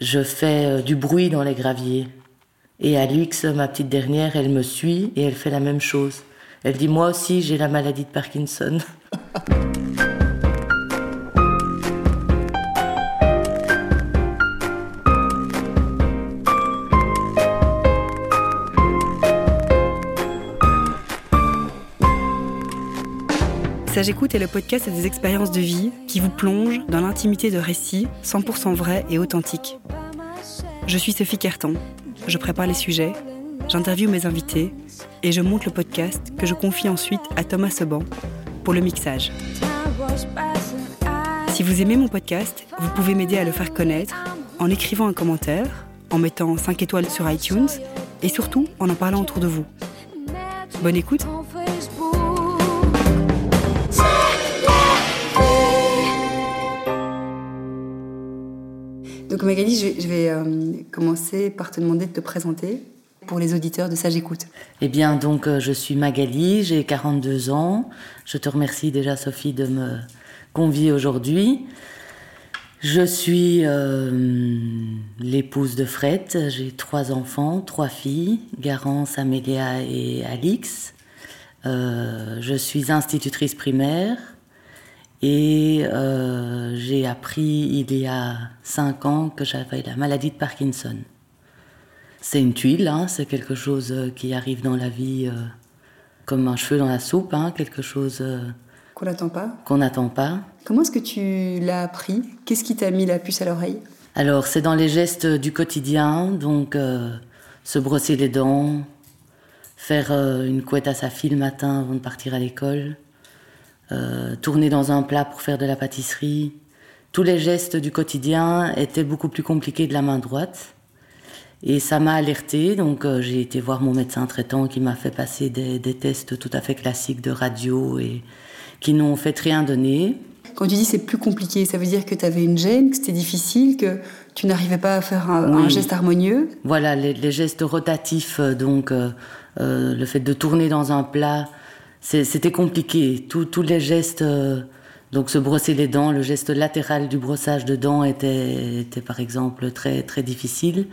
je fais du bruit dans les graviers. Et Alix, ma petite dernière, elle me suit et elle fait la même chose. Elle dit Moi aussi, j'ai la maladie de Parkinson. Sage Écoute est le podcast des expériences de vie qui vous plonge dans l'intimité de récits 100% vrais et authentiques. Je suis Sophie Carton, je prépare les sujets, j'interviewe mes invités et je monte le podcast que je confie ensuite à Thomas Seban pour le mixage. Si vous aimez mon podcast, vous pouvez m'aider à le faire connaître en écrivant un commentaire, en mettant 5 étoiles sur iTunes et surtout en en parlant autour de vous. Bonne écoute Magali, je vais, euh, commencer par te demander de te présenter pour les auditeurs de Sage Écoute. Eh bien, donc euh, je suis Magali, j'ai 42 ans. Je te remercie déjà Sophie de me convier aujourd'hui. Je suis euh, l'épouse de Fred, j'ai trois enfants, trois filles, Garance, Amélia et Alix. je suis institutrice primaire, et euh, j'ai appris il y a cinq ans que j'avais la maladie de Parkinson. C'est une tuile, hein, c'est quelque chose euh, qui arrive dans la vie euh, comme un cheveu dans la soupe, hein, quelque chose qu'on n'attend pas. Qu'on n'attend pas. Comment est-ce que tu l'as appris? Qu'est-ce qui t'a mis la puce à l'oreille? Alors c'est dans les gestes du quotidien, donc se brosser les dents, faire une couette à sa fille le matin avant de partir à l'école euh, tourner dans un plat pour faire de la pâtisserie. Tous les gestes du quotidien étaient beaucoup plus compliqués de la main droite. Et ça m'a alerté, donc euh, j'ai été voir mon médecin traitant qui m'a fait passer des, tests tout à fait classiques de radio et qui n'ont fait rien donner. Quand tu dis c'est plus compliqué, ça veut dire que tu avais une gêne, que c'était difficile, que tu n'arrivais pas à faire un, geste harmonieux? Voilà, les, gestes rotatifs, euh, donc le fait de tourner dans un plat, c'était compliqué. Tous les gestes, euh, donc se brosser les dents, le geste latéral du brossage de dents était, était par exemple très, très difficile.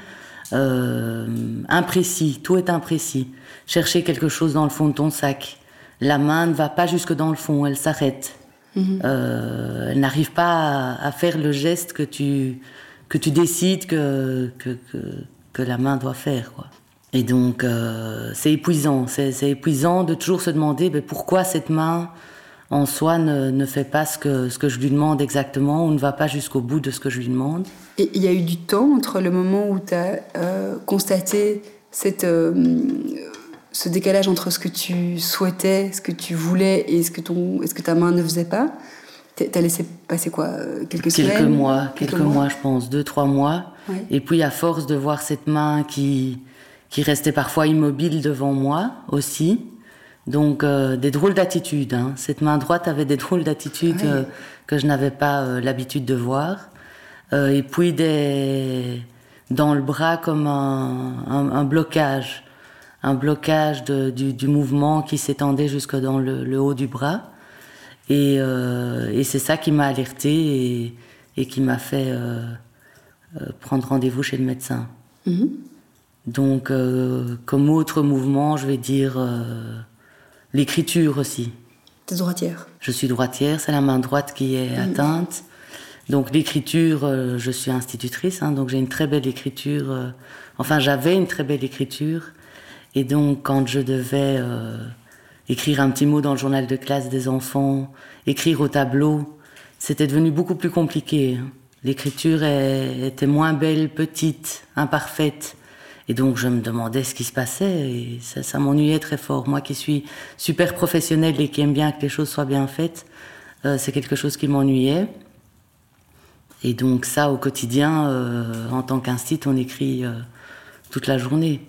Euh, imprécis, tout est imprécis. Chercher quelque chose dans le fond de ton sac. La main ne va pas jusque dans le fond, elle s'arrête. Mhm. Euh, elle n'arrive pas à, faire le geste que tu, que tu décides que, que, que, que la main doit faire. Quoi. Et donc, euh, c'est épuisant. C'est épuisant de toujours se demander mais pourquoi cette main en soi ne, ne, fait pas ce que, ce que je lui demande exactement ou ne va pas jusqu'au bout de ce que je lui demande. Et il y a eu du temps entre le moment où tu as euh, constaté cette, euh, ce décalage entre ce que tu souhaitais, ce que tu voulais et ce que, ton, ce que ta main ne faisait pas? T'as laissé passer quoi Quelques semaines? Quelques mois, quelques, mois, je pense, deux, trois mois. Et puis, à force de voir cette main qui, qui restait parfois immobile devant moi aussi. Donc euh, des drôles d'attitudes. Hein. Cette main droite avait des drôles d'attitudes euh, que je n'avais pas euh, l'habitude de voir. et puis des dans le bras comme un, un, blocage, un blocage de, du, du, mouvement qui s'étendait jusque dans le, le, haut du bras. Et, et c'est ça qui m'a alerté et, et, qui m'a fait prendre rendez-vous chez le médecin. Mm-hmm. Donc, euh, comme autre mouvement, je vais dire euh, l'écriture aussi. es droitière Je suis droitière, c'est la main droite qui est mm. atteinte. Donc l'écriture, euh, je suis institutrice, hein, donc j'ai une très belle écriture. enfin, j'avais une très belle écriture. Et donc, quand je devais écrire un petit mot dans le journal de classe des enfants, écrire au tableau, c'était devenu beaucoup plus compliqué. Hein. L'écriture était moins belle, petite, imparfaite. Et donc je me demandais ce qui se passait et ça, m'ennuyait très fort. Moi qui suis super professionnelle et qui aime bien que les choses soient bien faites, euh, c'est quelque chose qui m'ennuyait. Et donc ça au quotidien, euh, en tant qu'institut, on écrit euh, toute la journée.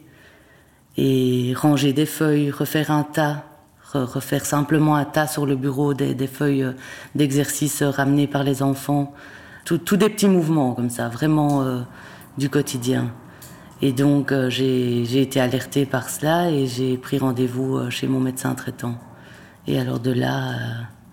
Et ranger des feuilles, refaire un tas, refaire simplement un tas sur le bureau des, feuilles d'exercice ramenées par les enfants. Tous des petits mouvements comme ça, vraiment du quotidien. Et donc euh, j'ai été alertée par cela et j'ai pris rendez-vous euh, chez mon médecin traitant. Et alors de là euh,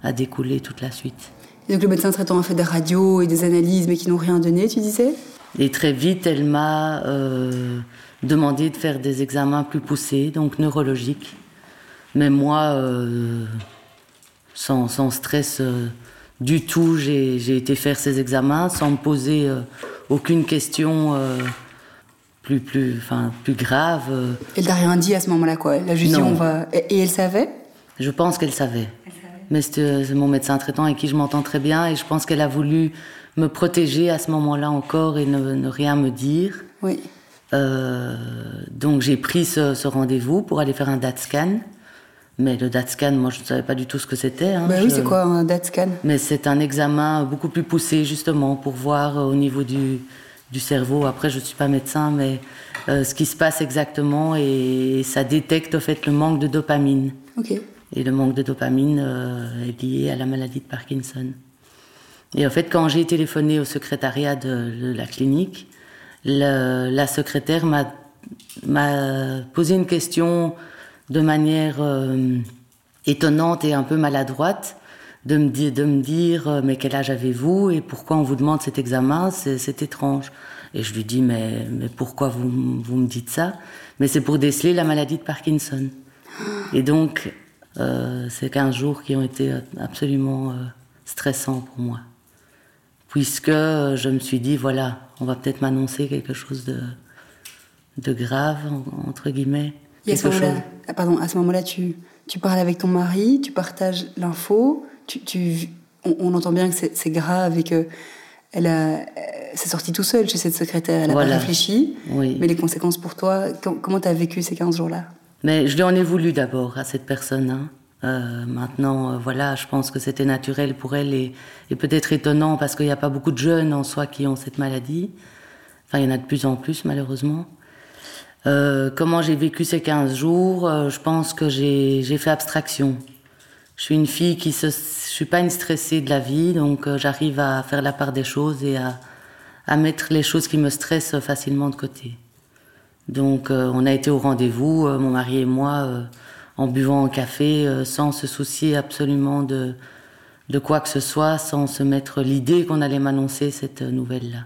a découlé toute la suite. donc le médecin traitant a fait des radios et des analyses mais qui n'ont rien donné, tu disais? Et très vite, elle m'a euh, demandé de faire des examens plus poussés, donc neurologiques. Mais moi, euh, sans, sans, stress euh, du tout, j'ai été faire ces examens sans me poser aucune question plus, plus, enfin, plus grave. Elle t'a rien dit à ce moment-là, quoi Elle a juste dit on va. Et, elle savait? Je pense qu'elle savait. Mais c'est mon médecin traitant avec qui je m'entends très bien et je pense qu'elle a voulu me protéger à ce moment-là encore et ne, rien me dire. Oui. Euh, donc j'ai pris ce, rendez-vous pour aller faire un DAT scan. Mais le DAT scan, moi je ne savais pas du tout ce que c'était. Hein. Bah oui, c'est quoi un DAT scan? Mais c'est un examen beaucoup plus poussé justement pour voir euh, au niveau du, du cerveau. Après, je ne suis pas médecin, mais euh, ce qui se passe exactement et, ça détecte au fait le manque de dopamine. Ok. Et le manque de dopamine est lié à la maladie de Parkinson. Et en fait, quand j'ai téléphoné au secrétariat de, la clinique, la secrétaire m'a posé une question de manière euh, étonnante et un peu maladroite, de me, dire, de me dire euh, mais quel âge avez-vous et pourquoi on vous demande cet examen, c'est étrange. Et je lui dis mais, mais pourquoi vous, vous me dites ça? Mais c'est pour déceler la maladie de Parkinson. Et donc, euh, c'est 15 jours qui ont été absolument stressants pour moi puisque je me suis dit, voilà, on va peut-être m'annoncer quelque chose de, de grave, entre guillemets. Et à ce moment-là, ah, pardon, à ce moment-là, tu, tu parles avec ton mari, tu partages l'info, tu, tu, on, entend bien que c'est grave et que elle a, c'est sorti tout seul chez cette secrétaire, elle a pas réfléchi. Oui. Mais les conséquences pour toi, comment tu as vécu ces 15 jours-là? Mais je lui en ai voulu d'abord à cette personne. Hein. Euh, maintenant, euh, voilà, je pense que c'était naturel pour elle et, peut-être étonnant parce qu'il n'y a pas beaucoup de jeunes en soi qui ont cette maladie. Enfin, il y en a de plus en plus, malheureusement. Euh, comment j'ai vécu ces 15 jours? Je pense que j'ai fait abstraction. Je suis une fille qui se. Je suis pas une stressée de la vie, donc j'arrive à faire la part des choses et à, à, mettre les choses qui me stressent facilement de côté. Donc, on a été au rendez-vous, mon mari et moi en buvant un café euh, sans se soucier absolument de, de quoi que ce soit, sans se mettre l'idée qu'on allait m'annoncer cette nouvelle-là.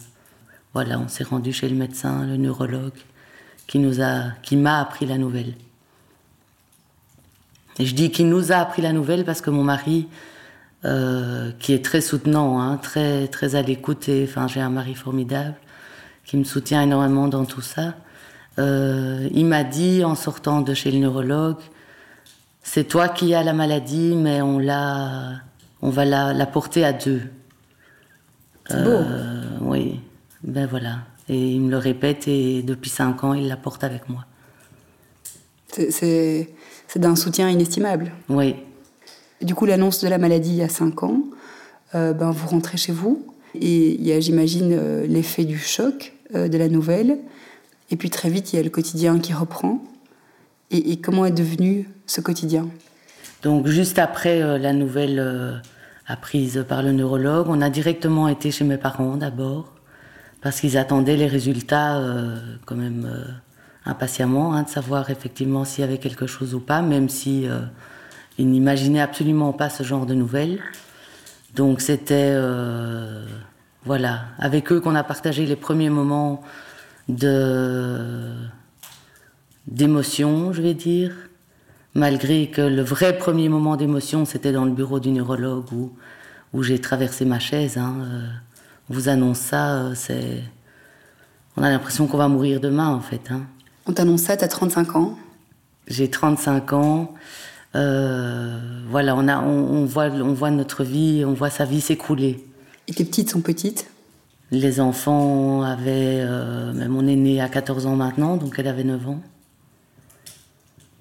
Voilà, on s'est rendu chez le médecin, le neurologue, qui nous a, qui m'a appris la nouvelle. Et je dis qu'il nous a appris la nouvelle parce que mon mari, euh, qui est très soutenant, hein, très très à l'écoute, et enfin j'ai un mari formidable qui me soutient énormément dans tout ça. Euh, il m'a dit en sortant de chez le neurologue, c'est toi qui as la maladie, mais on l'a, on va la, porter à deux. C'est beau. Euh, oui, ben voilà. Et il me le répète et depuis cinq ans, il la porte avec moi. C'est d'un soutien inestimable. Oui. Du coup, l'annonce de la maladie il y a cinq ans, euh, ben vous rentrez chez vous et il y a, j'imagine, euh, l'effet du choc de la nouvelle. Et puis très vite, il y a le quotidien qui reprend. Et, comment est devenu ce quotidien? Donc juste après euh, la nouvelle euh, apprise par le neurologue, on a directement été chez mes parents d'abord, parce qu'ils attendaient les résultats euh, quand même impatiemment, hein, de savoir effectivement s'il y avait quelque chose ou pas, même si ils n'imaginaient absolument pas ce genre de nouvelles. Donc c'était voilà, avec eux qu'on a partagé les premiers moments de d'émotion, je vais dire, malgré que le vrai premier moment d'émotion, c'était dans le bureau du neurologue où, où j'ai traversé ma chaise. Hein. Euh, on vous annonce ça, euh, c'est... On a l'impression qu'on va mourir demain, en fait. Hein. On t'annonce ça, t'as 35 ans J'ai 35 ans. Euh, voilà, on, a, on, voit, on voit notre vie, on voit sa vie s'écrouler. Et tes petites sont petites? Les enfants avaient... même mon aîné a 14 ans maintenant, donc elle avait 9 ans.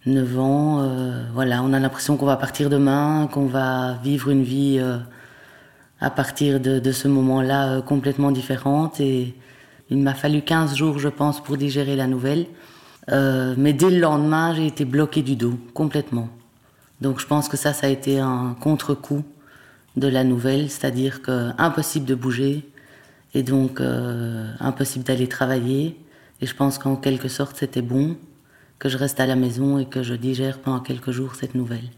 9 ans, euh, voilà, on a l'impression qu'on va partir demain, qu'on va vivre une vie euh, à partir de, ce moment-là euh, complètement différente. Et il m'a fallu 15 jours, je pense, pour digérer la nouvelle. Mais dès le lendemain, j'ai été bloquée du dos, complètement. Donc je pense que ça, ça a été un contre-coup de la nouvelle, c'est-à-dire que impossible de bouger et donc impossible d'aller travailler. Et je pense qu'en quelque sorte, c'était bon que je reste à la maison et que je digère pendant quelques jours cette nouvelle.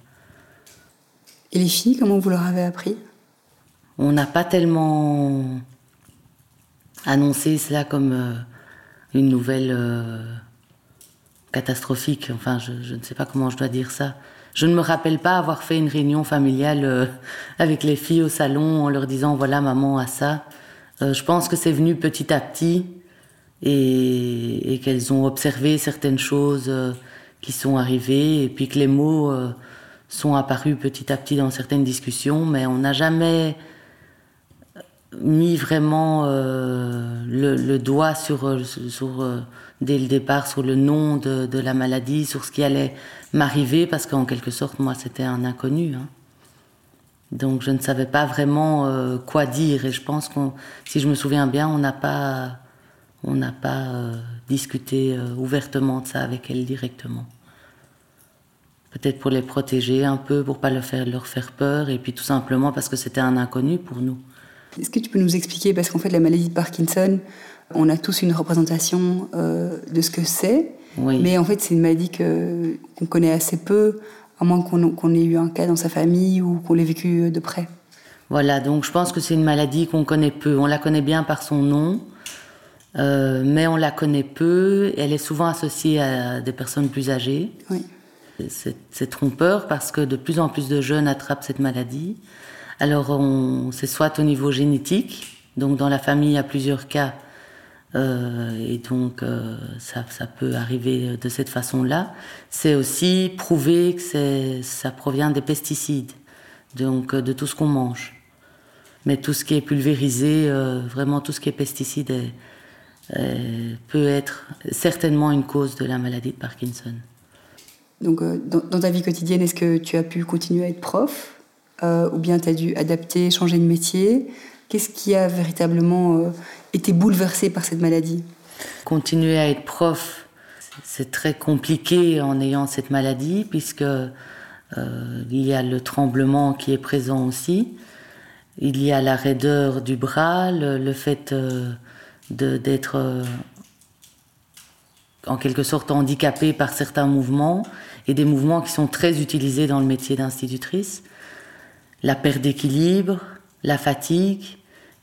Et les filles, comment vous leur avez appris? On n'a pas tellement annoncé cela comme une nouvelle catastrophique. Enfin, je, ne sais pas comment je dois dire ça. Je ne me rappelle pas avoir fait une réunion familiale avec les filles au salon en leur disant voilà maman a ça. je pense que c'est venu petit à petit et, qu'elles ont observé certaines choses euh, qui sont arrivées et puis que les mots euh, sont apparus petit à petit dans certaines discussions, mais on n'a jamais mis vraiment euh, le, doigt sur, sur dès le départ sur le nom de, de, la maladie, sur ce qui allait m'arriver, parce qu'en quelque sorte, moi, c'était un inconnu. Hein. Donc, je ne savais pas vraiment quoi dire, et je pense qu'on, si je me souviens bien, on n'a pas on n'a pas euh, discuté euh, ouvertement de ça avec elle directement. Peut-être pour les protéger un peu, pour pas leur faire, leur faire peur, et puis tout simplement parce que c'était un inconnu pour nous. Est-ce que tu peux nous expliquer, parce qu'en fait la maladie de Parkinson, on a tous une représentation euh, de ce que c'est, mais en fait c'est une maladie qu'on connaît assez peu, à moins qu'on ait eu un cas dans sa famille ou qu'on l'ait vécu de près. Voilà, donc je pense que c'est une maladie qu'on connaît peu. On la connaît bien par son nom, euh, mais on la connaît peu. Elle est souvent associée à des personnes plus âgées. Oui. C'est trompeur parce que de plus en plus de jeunes attrapent cette maladie. Alors, c'est soit au niveau génétique, donc dans la famille, il y a plusieurs cas, euh, et donc euh, ça, ça, peut arriver de cette façon-là. C'est aussi prouvé que ça provient des pesticides, donc de tout ce qu'on mange. Mais tout ce qui est pulvérisé, vraiment tout ce qui est pesticide est, euh, peut être certainement une cause de la maladie de Parkinson. Donc, euh, dans, ta vie quotidienne, est-ce que tu as pu continuer à être prof? Euh, ou bien tu as dû adapter, changer de métier. Qu'est-ce qui a véritablement été bouleversé par cette maladie? Continuer à être prof, c'est très compliqué en ayant cette maladie, puisque il y a le tremblement qui est présent aussi, il y a la raideur du bras, le, fait d'être euh, en quelque sorte handicapé par certains mouvements et des mouvements qui sont très utilisés dans le métier d'institutrice. La perte d'équilibre, la fatigue.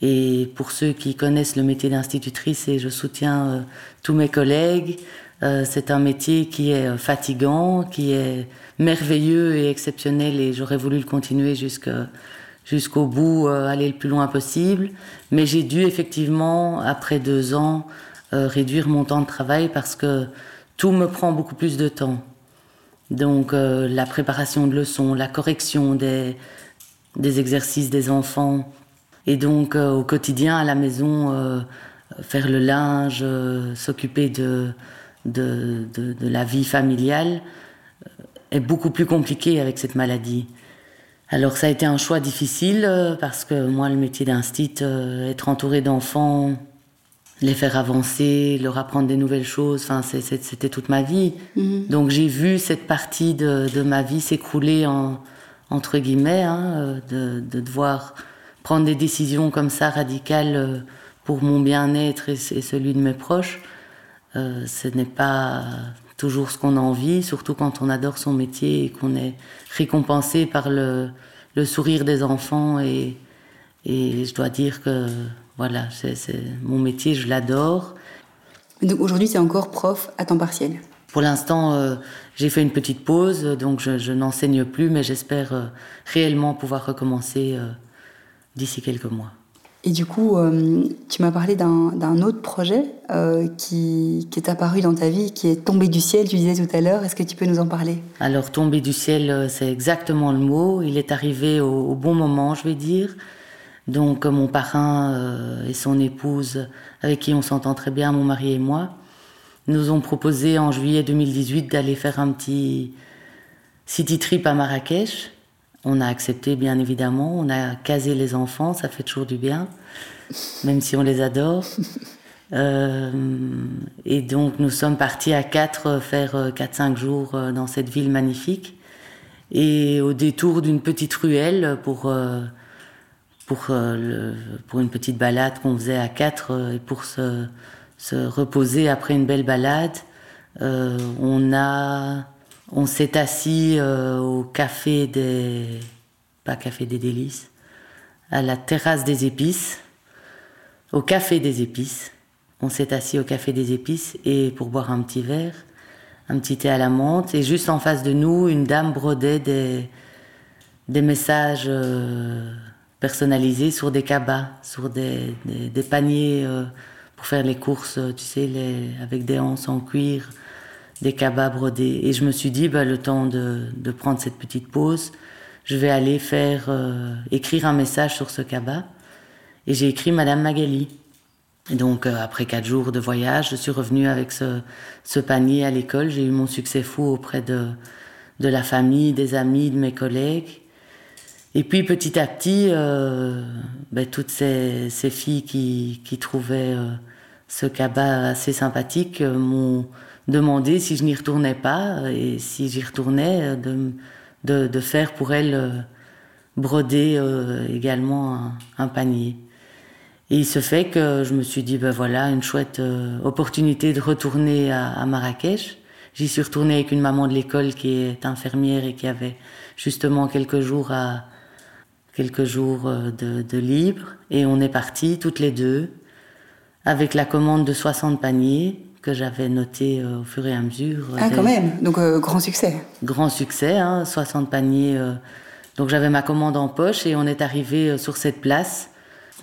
Et pour ceux qui connaissent le métier d'institutrice, et je soutiens euh, tous mes collègues, euh, c'est un métier qui est fatigant, qui est merveilleux et exceptionnel et j'aurais voulu le continuer jusqu'au bout, euh, aller le plus loin possible. Mais j'ai dû effectivement, après deux ans, euh, réduire mon temps de travail parce que tout me prend beaucoup plus de temps. Donc euh, la préparation de leçons, la correction des, des exercices des enfants, et donc au quotidien à la maison, faire le linge, s'occuper de, de, de, de, la vie familiale, est beaucoup plus compliqué avec cette maladie. Alors ça a été un choix difficile euh, parce que moi, le métier d'instit, euh, être entouré d'enfants, les faire avancer, leur apprendre des nouvelles choses, enfin, c'était toute ma vie. Mhm. Donc j'ai vu cette partie de, ma vie s'écrouler en, entre guillemets, hein, euh, de, devoir prendre des décisions comme ça radicales pour mon bien-être et, celui de mes proches. ce n'est pas toujours ce qu'on a envie, surtout quand on adore son métier et qu'on est récompensé par le, le, sourire des enfants. Et, et je dois dire que voilà, c'est mon métier, je l'adore. Donc aujourd'hui, c'est encore prof à temps partiel? Pour l'instant, euh, j'ai fait une petite pause, donc je, n'enseigne plus, mais j'espère euh, réellement pouvoir recommencer euh, d'ici quelques mois. Et du coup, tu m'as parlé d'un autre projet qui, est apparu dans ta vie, qui est tombé du ciel, tu disais tout à l'heure. Est-ce que tu peux nous en parler? Alors, tombé du ciel, c'est exactement le mot. Il est arrivé au, bon moment, je vais dire. Donc, mon parrain et son épouse, avec qui on s'entend très bien, mon mari et moi, nous ont proposé en juillet 2018 d'aller faire un petit city trip à Marrakech. On a accepté, bien évidemment. On a casé les enfants, ça fait toujours du bien, même si on les adore. Euh, et donc, nous sommes partis à quatre faire 4-5 euh, jours euh, dans cette ville magnifique. Et au détour d'une petite ruelle pour, pour, pour une petite balade qu'on faisait à quatre et pour se, se reposer après une belle balade, on a on s'est assis euh, au café des. pas café des délices, à la terrasse des épices, au Café des Épices. On s'est assis au Café des Épices et pour boire un petit verre, un petit thé à la menthe. Et juste en face de nous, une dame brodait des, des messages euh, personnalisés sur des cabas, sur des, des, paniers euh, pour faire les courses, tu sais, les, avec des hanches en cuir, des cabas brodés. Et je me suis dit, bah, le temps de, de prendre cette petite pause, je vais aller faire euh, écrire un message sur ce cabas. Et j'ai écrit Madame Magali. Et donc, euh, après quatre jours de voyage, je suis revenue avec ce, ce panier à l'école. J'ai eu mon succès fou auprès de, de la famille, des amis, de mes collègues. Et puis, petit à petit, euh, ben, toutes ces, ces, filles qui, qui trouvaient euh, ce cabas assez sympathique m'ont demandé si je n'y retournais pas et si j'y retournais, de, de, de, faire pour elles broder également un, panier. Et il se fait que je me suis dit, ben voilà, une chouette euh, opportunité de retourner à, Marrakech. J'y suis retournée avec une maman de l'école qui est infirmière et qui avait justement quelques jours à quelques jours euh, de, de libre. Et on est partis toutes les deux avec la commande de 60 paniers que j'avais noté euh, au fur et à mesure. Ah, quand même Donc, euh, grand succès Grand succès, hein, 60 paniers. Euh, donc, j'avais ma commande en poche et on est arrivé sur cette place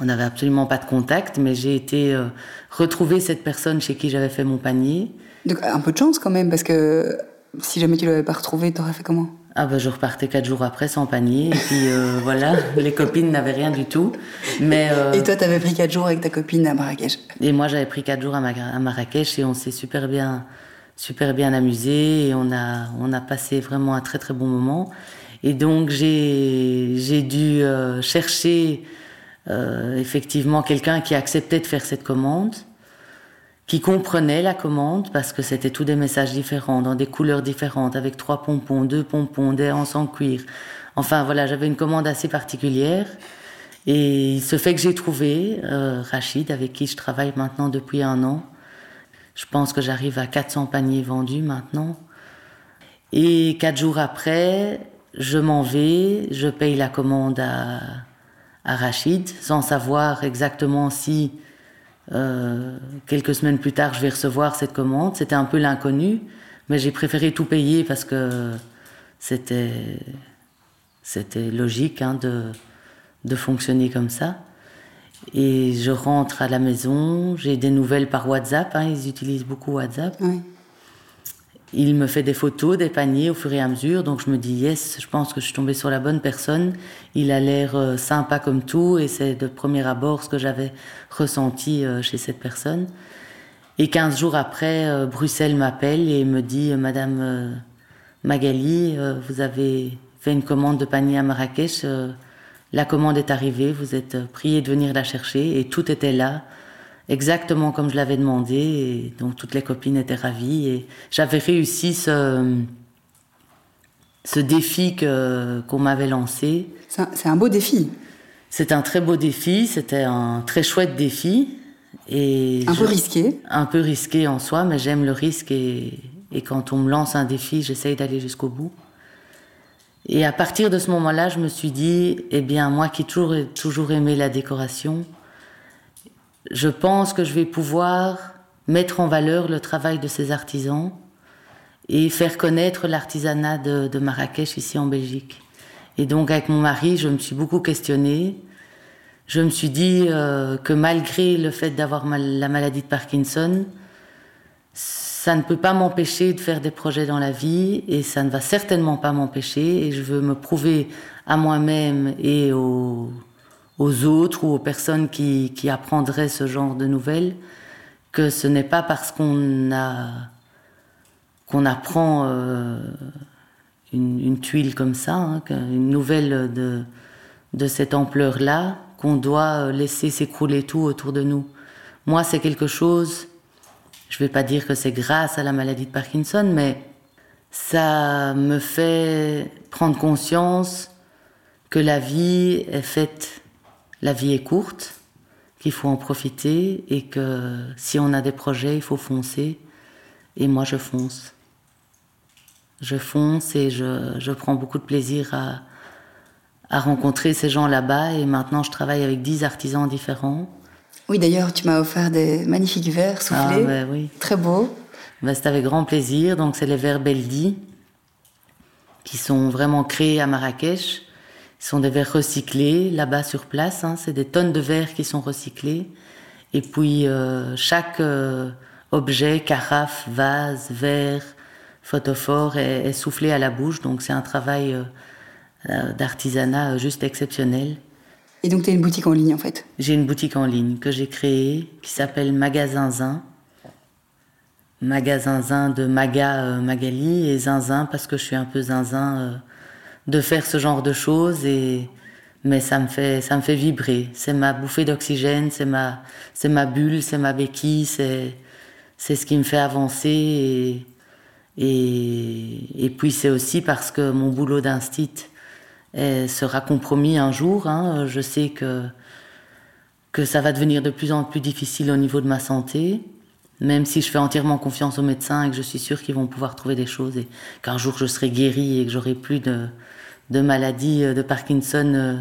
on n'avait absolument pas de contact, mais j'ai été euh, retrouver cette personne chez qui j'avais fait mon panier. Donc un peu de chance quand même, parce que si jamais tu l'avais pas retrouvé, t'aurais fait comment? Ah ben je repartais quatre jours après sans panier et puis euh, voilà les copines n'avaient rien du tout. Mais euh, et toi t'avais pris quatre jours avec ta copine à Marrakech? Et moi j'avais pris quatre jours à, à, Marrakech et on s'est super bien super bien amusé et on a on a passé vraiment un très très bon moment. Et donc j'ai j'ai dû euh, chercher euh, effectivement quelqu'un qui acceptait de faire cette commande, qui comprenait la commande parce que c'était tous des messages différents, dans des couleurs différentes, avec trois pompons, deux pompons, des hanches en cuir. Enfin voilà, j'avais une commande assez particulière. Et il se fait que j'ai trouvé euh, Rachid, avec qui je travaille maintenant depuis un an. Je pense que j'arrive à 400 paniers vendus maintenant. Et quatre jours après, je m'en vais, je paye la commande à Rachid, sans savoir exactement si euh, quelques semaines plus tard je vais recevoir cette commande. C'était un peu l'inconnu, mais j'ai préféré tout payer parce que c'était c'était logique hein, de, de fonctionner comme ça. Et je rentre à la maison, j'ai des nouvelles par WhatsApp, hein, ils utilisent beaucoup WhatsApp. Il me fait des photos des paniers au fur et à mesure, donc je me dis yes, je pense que je suis tombée sur la bonne personne. Il a l'air euh, sympa comme tout, et c'est de premier abord ce que j'avais ressenti euh, chez cette personne. Et 15 jours après, euh, Bruxelles m'appelle et me dit Madame Magali, vous avez fait une commande de panier à Marrakech, la commande est arrivée, vous êtes priée de venir la chercher, et tout était là exactement comme je l'avais demandé. Et donc toutes les copines étaient ravies. Et j'avais réussi ce, ce défi que, qu'on m'avait lancé. C'est un, beau défi. C'est un très beau défi, c'était un très chouette défi. Et un peu risqué. Un peu risqué en soi, mais j'aime le risque et, et quand on me lance un défi, j'essaye d'aller jusqu'au bout. Et à partir de ce moment-là, je me suis dit, eh bien, moi qui toujours, toujours aimé la décoration, je pense que je vais pouvoir mettre en valeur le travail de ces artisans et faire connaître l'artisanat de, Marrakech ici en Belgique. Et donc avec mon mari, je me suis beaucoup questionnée. Je me suis dit euh, que malgré le fait d'avoir la maladie de Parkinson, ça ne peut pas m'empêcher de faire des projets dans la vie et ça ne va certainement pas m'empêcher et je veux me prouver à moi-même et aux aux autres ou aux personnes qui, qui apprendraient ce genre de nouvelles que ce n'est pas parce qu'on a qu'on apprend euh, une, une, tuile comme ça, hein, une nouvelle de, de cette ampleur-là, qu'on doit laisser s'écrouler tout autour de nous. Moi, c'est quelque chose, je vais pas dire que c'est grâce à la maladie de Parkinson, mais ça me fait prendre conscience que la vie est faite la vie est courte, qu'il faut en profiter et que si on a des projets, il faut foncer. Et moi, je fonce. Je fonce et je, je prends beaucoup de plaisir à, à rencontrer ces gens là-bas. Et maintenant, je travaille avec dix artisans différents. Oui, d'ailleurs, tu m'as offert des magnifiques verres soufflés. Ah, ben oui. Très beaux. Ben, c'est avec grand plaisir. Donc, c'est les verres Beldi qui sont vraiment créés à Marrakech. Ce sont des verres recyclés là-bas sur place. Hein. C'est des tonnes de verres qui sont recyclés. Et puis, euh, chaque euh, objet, carafe, vase, verre, photophore est, est, soufflé à la bouche. Donc, c'est un travail euh, d'artisanat juste exceptionnel. Et donc, tu as une boutique en ligne en fait? J'ai une boutique en ligne que j'ai créée qui s'appelle Magasin Zin. Magasin Zin de Maga Magali et Zinzin parce que je suis un peu zinzin de faire ce genre de choses et mais ça me fait ça me fait vibrer. C'est ma bouffée d'oxygène, c'est ma c'est ma bulle, c'est ma béquille, c'est c'est ce qui me fait avancer et et, et puis c'est aussi parce que mon boulot d'instit sera compromis un jour. Hein. Je sais que, que ça va devenir de plus en plus difficile au niveau de ma santé, même si je fais entièrement confiance aux médecins et que je suis sûre qu'ils vont pouvoir trouver des choses et qu'un jour je serai guérie et que j'aurai plus de, de maladie de Parkinson euh,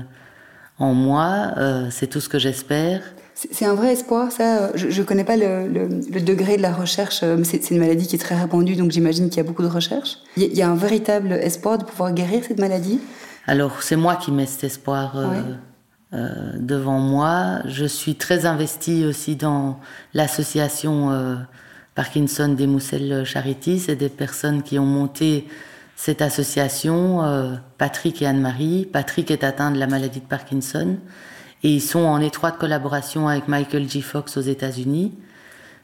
en moi. Euh, c'est tout ce que j'espère. C'est un vrai espoir, ça. Je ne connais pas le, le, degré de la recherche, euh, mais c'est une maladie qui est très répandue, donc j'imagine qu'il y a beaucoup de recherches. Il y, a un véritable espoir de pouvoir guérir cette maladie? Alors c'est moi qui mets cet espoir euh, euh, devant moi. Je suis très investie aussi dans l'association euh, Parkinson des Moussel Charity. C'est des personnes qui ont monté cette association, Patrick et Anne-Marie. Patrick est atteint de la maladie de Parkinson et ils sont en étroite collaboration avec Michael G. Fox aux États-Unis.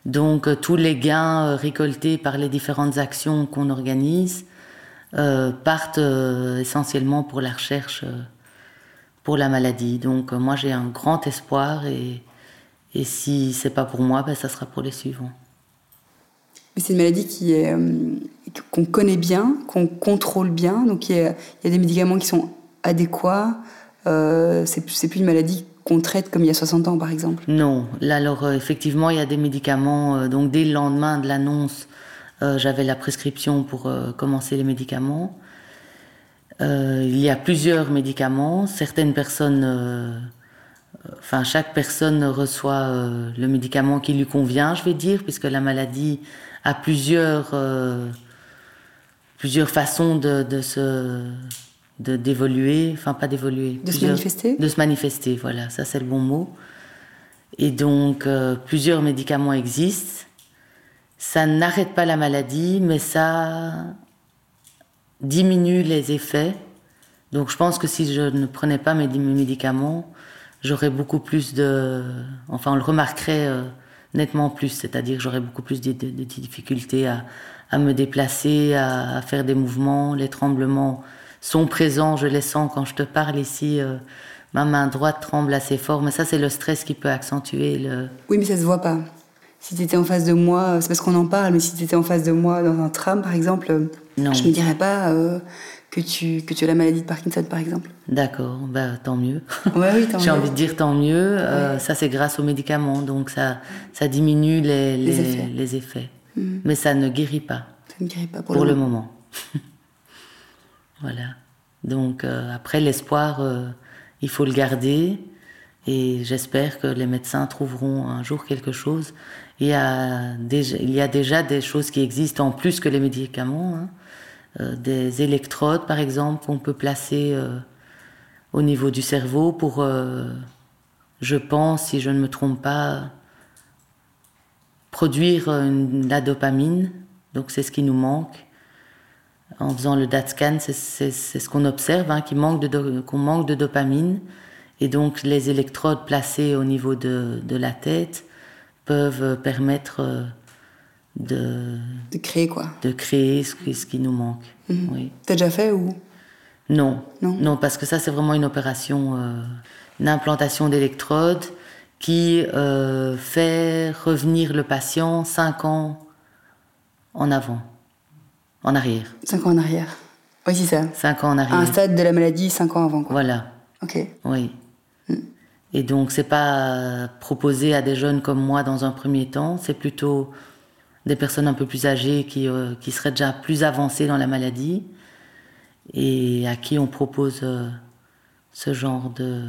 Donc tous les gains récoltés par les différentes actions qu'on organise euh, partent euh, essentiellement pour la recherche euh, pour la maladie. Donc moi j'ai un grand espoir et, et si c'est pas pour moi, ben, ça sera pour les suivants. C'est une maladie qui est qu'on connaît bien, qu'on contrôle bien. Donc il y, a, des médicaments qui sont adéquats. Euh, c'est plus une maladie qu'on traite comme il y a 60 ans, par exemple. Non. Là, alors effectivement, il y a des médicaments. donc dès le lendemain de l'annonce euh, j'avais la prescription pour euh, commencer les médicaments. Euh, il y a plusieurs médicaments. Certaines personnes, enfin chaque personne reçoit le médicament qui lui convient, je vais dire, puisque la maladie a plusieurs plusieurs façons de, de se d'évoluer, enfin pas d'évoluer, de se manifester, de se manifester, voilà, ça c'est le bon mot. Et donc plusieurs médicaments existent. Ça n'arrête pas la maladie, mais ça diminue les effets. Donc je pense que si je ne prenais pas mes médicaments, j'aurais beaucoup plus de... Enfin, on le remarquerait euh, nettement plus, c'est-à-dire j'aurais beaucoup plus de, difficultés à, me déplacer, à, faire des mouvements. Les tremblements sont présents, je les sens quand je te parle ici. Euh, ma main droite tremble assez fort, mais ça c'est le stress qui peut accentuer le... Oui, mais ça se voit pas si tu étais en face de moi, c'est parce qu'on en parle, mais si tu étais en face de moi dans un tram, par exemple, non. je me dirais pas euh, que, tu, que tu as la maladie de Parkinson, par exemple. D'accord, bah, tant mieux. Ouais, oui, J'ai envie de dire tant mieux. Euh, ça, c'est grâce aux médicaments, donc ça, ça diminue les, les, effets. Les effets. Mm. Mais ça ne guérit pas. Ça ne guérit pas pour, pour le, moment. voilà. Donc euh, après, l'espoir, il faut le garder. Et j'espère que les médecins trouveront un jour quelque chose. Il y a déjà, il y a déjà des choses qui existent en plus que les médicaments. Hein. Euh, des électrodes, par exemple, qu'on peut placer euh, au niveau du cerveau pour, euh, je pense, si je ne me trompe pas, produire la dopamine. Donc c'est ce qui nous manque. En faisant le DAT scan, c'est ce qu'on observe, hein, qu'on manque, de, manque de dopamine. Et donc les électrodes placées au niveau de, de la tête peuvent permettre de, de créer quoi? De créer ce qui, ce qui nous manque. Mhm. Oui. T'as déjà fait ou? Non. non? Non, parce que ça c'est vraiment une opération, euh, une implantation d'électrodes qui euh, fait revenir le patient 5 ans en avant, en arrière. 5 ans en arrière. Oui, c'est ça. 5 ans en arrière. un stade de la maladie, 5 ans avant. Quoi. Voilà. Ok. Oui. Et donc, c'est pas proposé à des jeunes comme moi dans un premier temps, c'est plutôt des personnes un peu plus âgées qui, euh, qui seraient déjà plus avancées dans la maladie et à qui on propose euh, ce genre de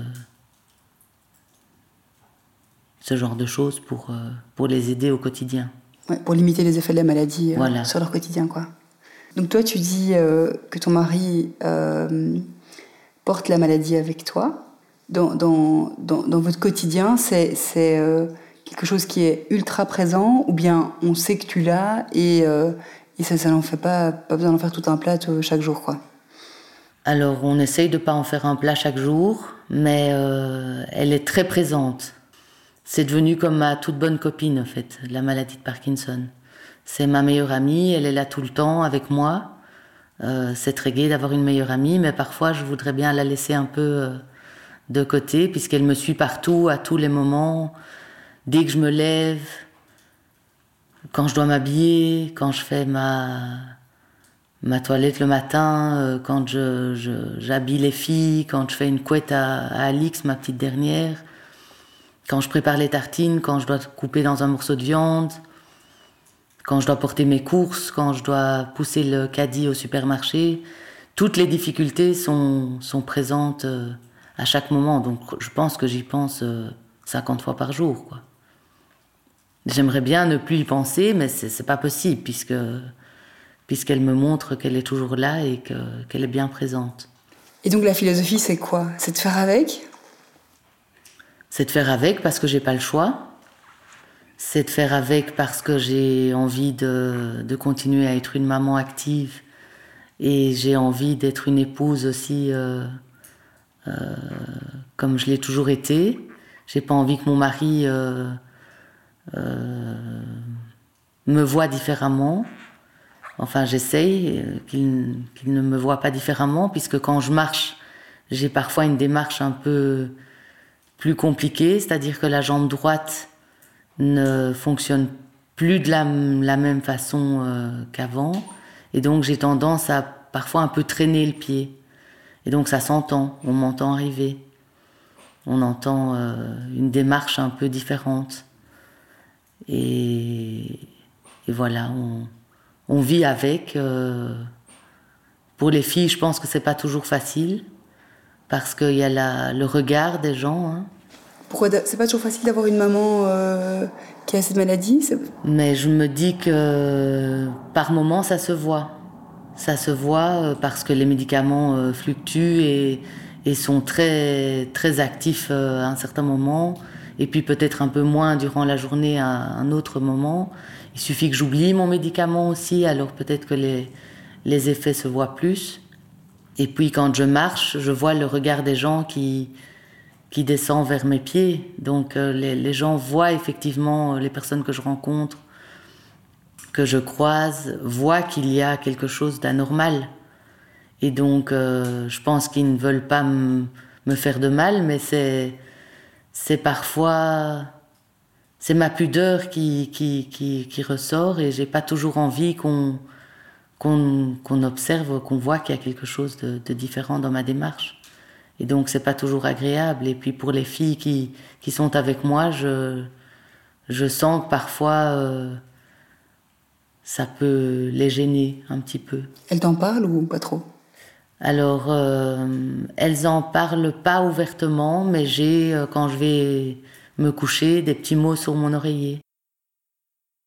ce genre de choses pour, pour les aider au quotidien. pour limiter les effets de la maladie sur leur quotidien, quoi. Donc toi, tu dis que ton mari porte la maladie avec toi. Dans, dans, dans, votre quotidien, c'est quelque chose qui est ultra présent ou bien on sait que tu l'as et, et ça, ça n'en fait pas, pas besoin d'en faire tout un plat chaque jour, quoi. Alors, on essaye de pas en faire un plat chaque jour, mais euh, elle est très présente. C'est devenu comme ma toute bonne copine, en fait, la maladie de Parkinson. C'est ma meilleure amie, elle est là tout le temps avec moi. Euh, c'est très gai d'avoir une meilleure amie, mais parfois je voudrais bien la laisser un peu euh, de côté, puisqu'elle me suit partout, à tous les moments. Dès que je me lève, quand je dois m'habiller, quand je fais ma, ma toilette le matin, euh, quand je, j'habille les filles, quand je fais une couette à, Alix, ma petite dernière, quand je prépare les tartines, quand je dois couper dans un morceau de viande, quand je dois porter mes courses, quand je dois pousser le caddie au supermarché, toutes les difficultés sont, sont présentes euh, à chaque moment. Donc je pense que j'y pense 50 euh, fois par jour. Quoi. J'aimerais bien ne plus y penser, mais c'est pas possible puisque puisqu'elle me montre qu'elle est toujours là et qu'elle est bien présente. Et donc la philosophie, c'est quoi? C'est de faire avec? C'est de faire avec parce que j'ai pas le choix. C'est de faire avec parce que j'ai envie de, de, continuer à être une maman active et j'ai envie d'être une épouse aussi euh, euh, comme je l'ai toujours été. J'ai pas envie que mon mari euh, euh, me voit différemment. Enfin, j'essaye euh, qu'il ne me voit pas différemment, puisque quand je marche, j'ai parfois une démarche un peu plus compliquée, c'est-à-dire que la jambe droite ne fonctionne plus de la, même façon euh, qu'avant, et donc j'ai tendance à parfois un peu traîner le pied. Et donc ça s'entend, on m'entend arriver, on entend une démarche un peu différente. Et, voilà, on, vit avec. Euh, pour les filles, je pense que c'est pas toujours facile parce qu'il y a le regard des gens. Hein. Pourquoi c'est pas toujours facile d'avoir une maman euh, qui a cette maladie Mais je me dis que par moment ça se voit. Ça se voit euh, parce que les médicaments fluctuent et, et, sont très, très actifs à un certain moment et puis peut-être un peu moins durant la journée à un autre moment. Il suffit que j'oublie mon médicament aussi, alors peut-être que les, les effets se voient plus. Et puis quand je marche, je vois le regard des gens qui, qui descend vers mes pieds. Donc euh, les, les, gens voient effectivement, euh, les personnes que je rencontre, que je croise, voient qu'il y a quelque chose d'anormal. Et donc euh, je pense qu'ils ne veulent pas me faire de mal, mais c'est c'est parfois c'est ma pudeur qui, qui, qui, ressort et j'ai pas toujours envie qu'on observe, qu'on voit qu'il y a quelque chose de, différent dans ma démarche. Et donc c'est pas toujours agréable. Et puis pour les filles qui, qui sont avec moi, je, je sens que parfois euh, ça peut les gêner un petit peu. Elles t'en parlent ou pas trop? Alors, euh, elles en parlent pas ouvertement, mais j'ai, euh, quand je vais me coucher, des petits mots sur mon oreiller.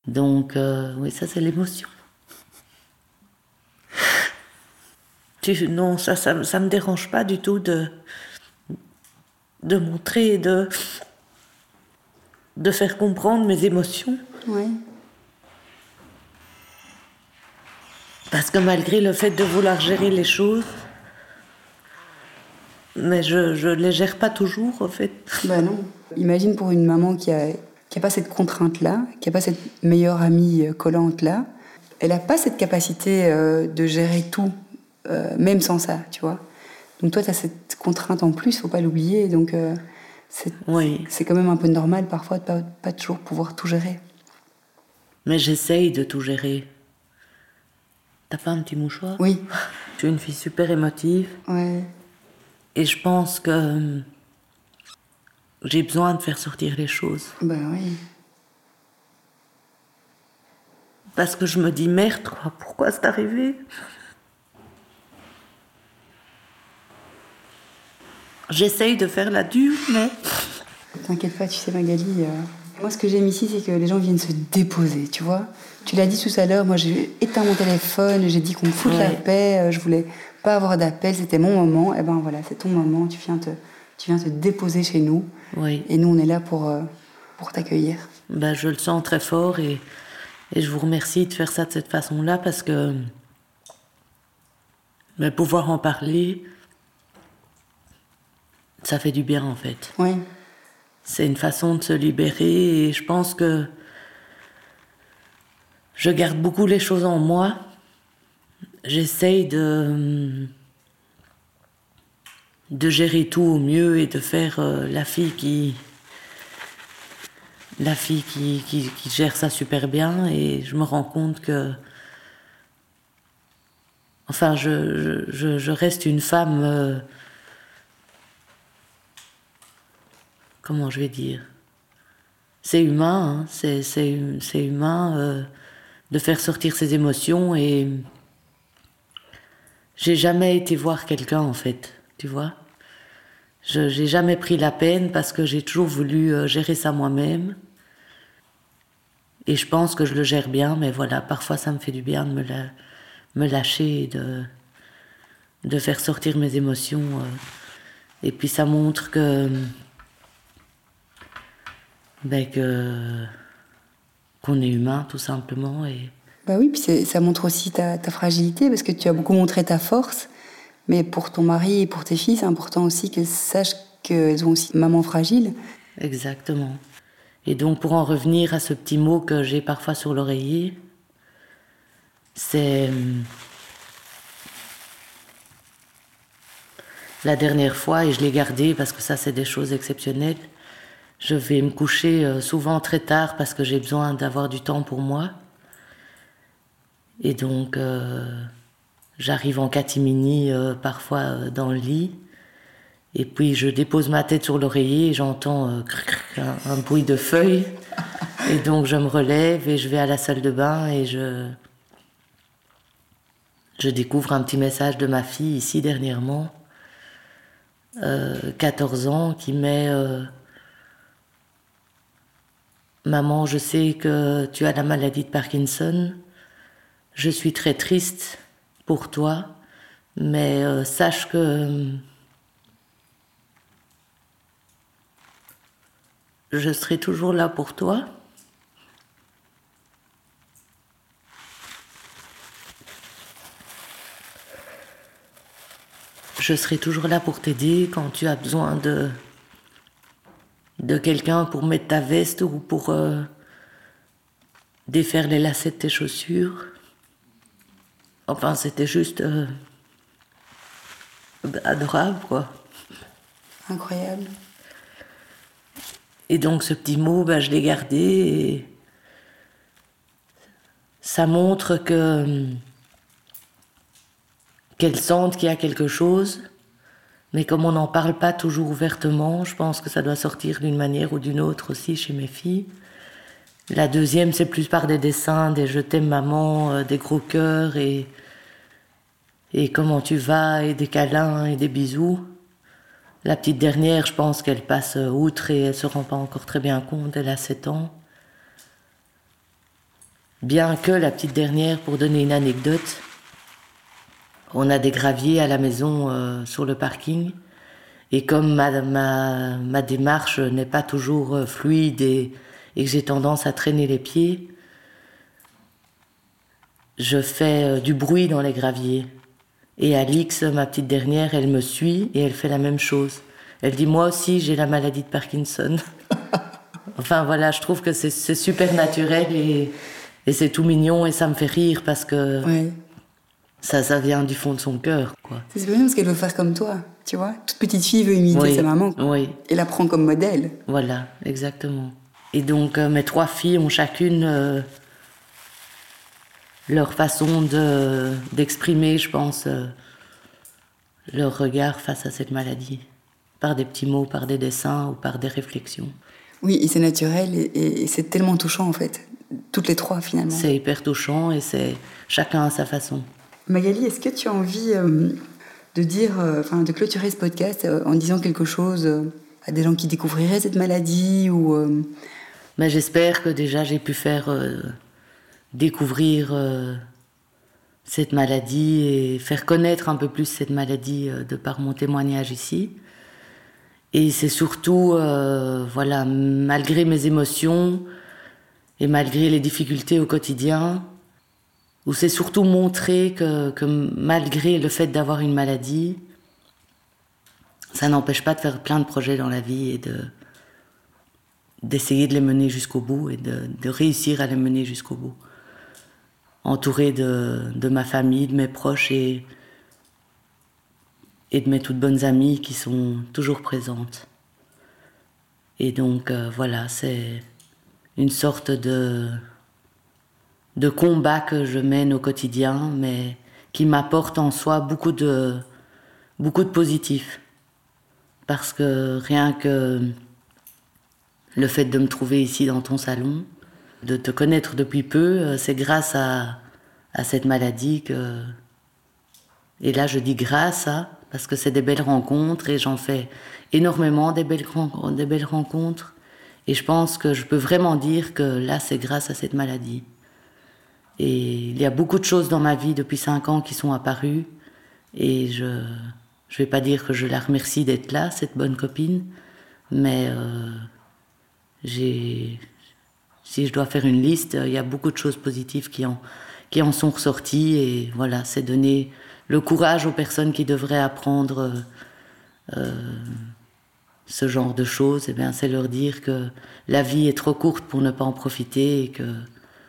Donc, euh, oui, ça c'est l'émotion. non, ça, ça, ça me dérange pas du tout de, de montrer, de, de faire comprendre mes émotions. Oui. Parce que malgré le fait de vouloir gérer les choses, mais je ne les gère pas toujours, en fait. Bah non. Imagine pour une maman qui n'a qui a pas cette contrainte-là, qui n'a pas cette meilleure amie euh, collante-là, elle n'a pas cette capacité euh, de gérer tout, euh, même sans ça, tu vois. Donc toi, tu as cette contrainte en plus, faut pas l'oublier. Donc c'est oui. quand même un peu normal parfois de pas, pas toujours pouvoir tout gérer. Mais j'essaye de tout gérer. T'as pas un petit mouchoir? Oui. Je suis une fille super émotive. Ouais. Et je pense que euh, j'ai besoin de faire sortir les choses. Ben oui. Parce que je me dis, merde, pourquoi c'est arrivé? J'essaye de faire la dure, mais T'inquiète pas, tu sais, Magali. euh, Moi, ce que j'aime ici, c'est que les gens viennent se déposer, tu vois. Tu l'as dit tout à l'heure, moi, j'ai éteint mon téléphone, j'ai dit qu'on me foute la Ouais. paix, euh, je voulais pas avoir d'appel, c'était mon moment. Et ben voilà, c'est ton moment, tu viens te, tu viens te déposer chez nous. Oui. Et nous, on est là pour, euh, pour t'accueillir. Ben, je le sens très fort et, et je vous remercie de faire ça de cette façon-là parce que ben, pouvoir en parler, ça fait du bien en fait. Oui. C'est une façon de se libérer et je pense que je garde beaucoup les choses en moi. J'essaye de, de gérer tout au mieux et de faire euh, la fille qui, la fille qui, qui, qui gère ça super bien. Et je me rends compte que enfin je, je, je reste une femme euh, comment je vais dire? C'est humain hein, c'est, humain euh, de faire sortir ses émotions et j'ai jamais été voir quelqu'un en fait tu vois je j'ai jamais pris la peine parce que j'ai toujours voulu euh, gérer ça moi-même. Et je pense que je le gère bien, mais voilà, parfois ça me fait du bien de me, la- me lâcher et de, de faire sortir mes émotions. euh. Et puis ça montre que. Ben que. qu'on est humain, tout simplement. Et Bah oui, puis ça montre aussi ta, ta fragilité, parce que tu as beaucoup montré ta force. Mais pour ton mari et pour tes filles, c'est important aussi qu'elles sachent qu'elles ont aussi une maman fragile. Exactement. Et donc, pour en revenir à ce petit mot que j'ai parfois sur l'oreiller, c'est. hum, La dernière fois, et je l'ai gardé parce que ça, c'est des choses exceptionnelles, je vais me coucher euh, souvent très tard parce que j'ai besoin d'avoir du temps pour moi. Et donc, euh, j'arrive en catimini euh, parfois euh, dans le lit. Et puis je dépose ma tête sur l'oreiller et j'entends un, un bruit de feuilles. Et donc je me relève et je vais à la salle de bain et je, je découvre un petit message de ma fille ici dernièrement, euh, 14 ans, qui met Maman, je sais que tu as la maladie de Parkinson. Je suis très triste pour toi, mais euh, sache que je serai toujours là pour toi. Je serai toujours là pour t'aider quand tu as besoin de de quelqu'un pour mettre ta veste ou pour euh, défaire les lacets de tes chaussures. Enfin, c'était juste euh, adorable, quoi. Incroyable. Et donc ce petit mot, ben, je l'ai gardé et ça montre que hum, qu'elles sentent qu'il y a quelque chose, mais comme on n'en parle pas toujours ouvertement, je pense que ça doit sortir d'une manière ou d'une autre aussi chez mes filles. La deuxième, c'est plus par des dessins, des je t'aime maman, euh, des gros cœurs et, et comment tu vas, et des câlins et des bisous. La petite dernière, je pense qu'elle passe euh, outre et elle se rend pas encore très bien compte, elle a 7 ans. Bien que la petite dernière, pour donner une anecdote, on a des graviers à la maison euh, sur le parking. Et comme ma, ma, ma démarche n'est pas toujours fluide et, et que j'ai tendance à traîner les pieds, je fais euh, du bruit dans les graviers. Et Alix, ma petite dernière, elle me suit et elle fait la même chose. Elle dit Moi aussi, j'ai la maladie de Parkinson. enfin voilà, je trouve que c'est super naturel et, et c'est tout mignon et ça me fait rire parce que ça, ça vient du fond de son cœur. C'est super bien parce qu'elle veut faire comme toi, tu vois. Toute petite fille veut imiter Oui, sa maman. oui. Et la prend comme modèle. Voilà, exactement. Et donc, euh, mes trois filles ont chacune euh, leur façon de, d'exprimer, je pense, euh, leur regard face à cette maladie. Par des petits mots, par des dessins ou par des réflexions. Oui, et c'est naturel et, et- et c'est tellement touchant en fait. Toutes les trois finalement. C'est hyper touchant et c'est chacun à sa façon. Magali, est-ce que tu as envie euh, de dire, euh, enfin, de clôturer ce podcast euh, en disant quelque chose à des gens qui découvriraient cette maladie ou J'espère que déjà j'ai pu faire découvrir cette maladie et faire connaître un peu plus cette maladie de par mon témoignage ici. Et c'est surtout, voilà, malgré mes émotions et malgré les difficultés au quotidien, où c'est surtout montrer que, que, malgré le fait d'avoir une maladie, ça n'empêche pas de faire plein de projets dans la vie et de d'essayer de les mener jusqu'au bout et de, de, réussir à les mener jusqu'au bout. Entouré de, de, ma famille, de mes proches et, et de mes toutes bonnes amies qui sont toujours présentes. Et donc euh, voilà, c'est une sorte de, de combat que je mène au quotidien, mais qui m'apporte en soi beaucoup de, beaucoup de positif. Parce que rien que le fait de me trouver ici dans ton salon, de te connaître depuis peu, euh, c'est grâce à, à cette maladie que... Et là, je dis grâce à, parce que c'est des belles rencontres et j'en fais énormément des belles, des belles rencontres. Et je pense que je peux vraiment dire que là, c'est grâce à cette maladie. Et il y a beaucoup de choses dans ma vie depuis cinq ans qui sont apparues. Et je ne vais pas dire que je la remercie d'être là, cette bonne copine, mais euh, si je dois faire une liste, il y a beaucoup de choses positives qui en, qui en sont ressorties. Et voilà, c'est donner le courage aux personnes qui devraient apprendre euh, ce genre de choses. Et eh bien, c'est leur dire que la vie est trop courte pour ne pas en profiter et que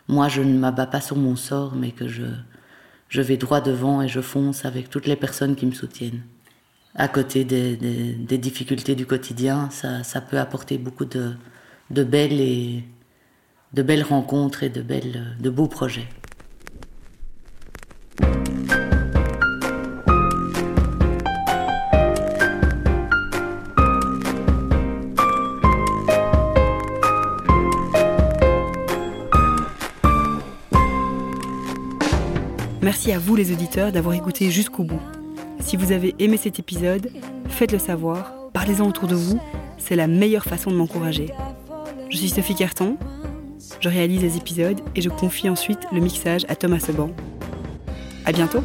moi, je ne m'abats pas sur mon sort, mais que je, je vais droit devant et je fonce avec toutes les personnes qui me soutiennent. À côté des, des, difficultés du quotidien, ça, ça, peut apporter beaucoup de, de, belles et, de belles rencontres et de, belles, de beaux projets. Merci à vous les auditeurs d'avoir écouté jusqu'au bout. Si vous avez aimé cet épisode, faites-le savoir, parlez-en autour de vous, c'est la meilleure façon de m'encourager. Je suis Sophie Carton, je réalise les épisodes et je confie ensuite le mixage à Thomas Seban. À bientôt!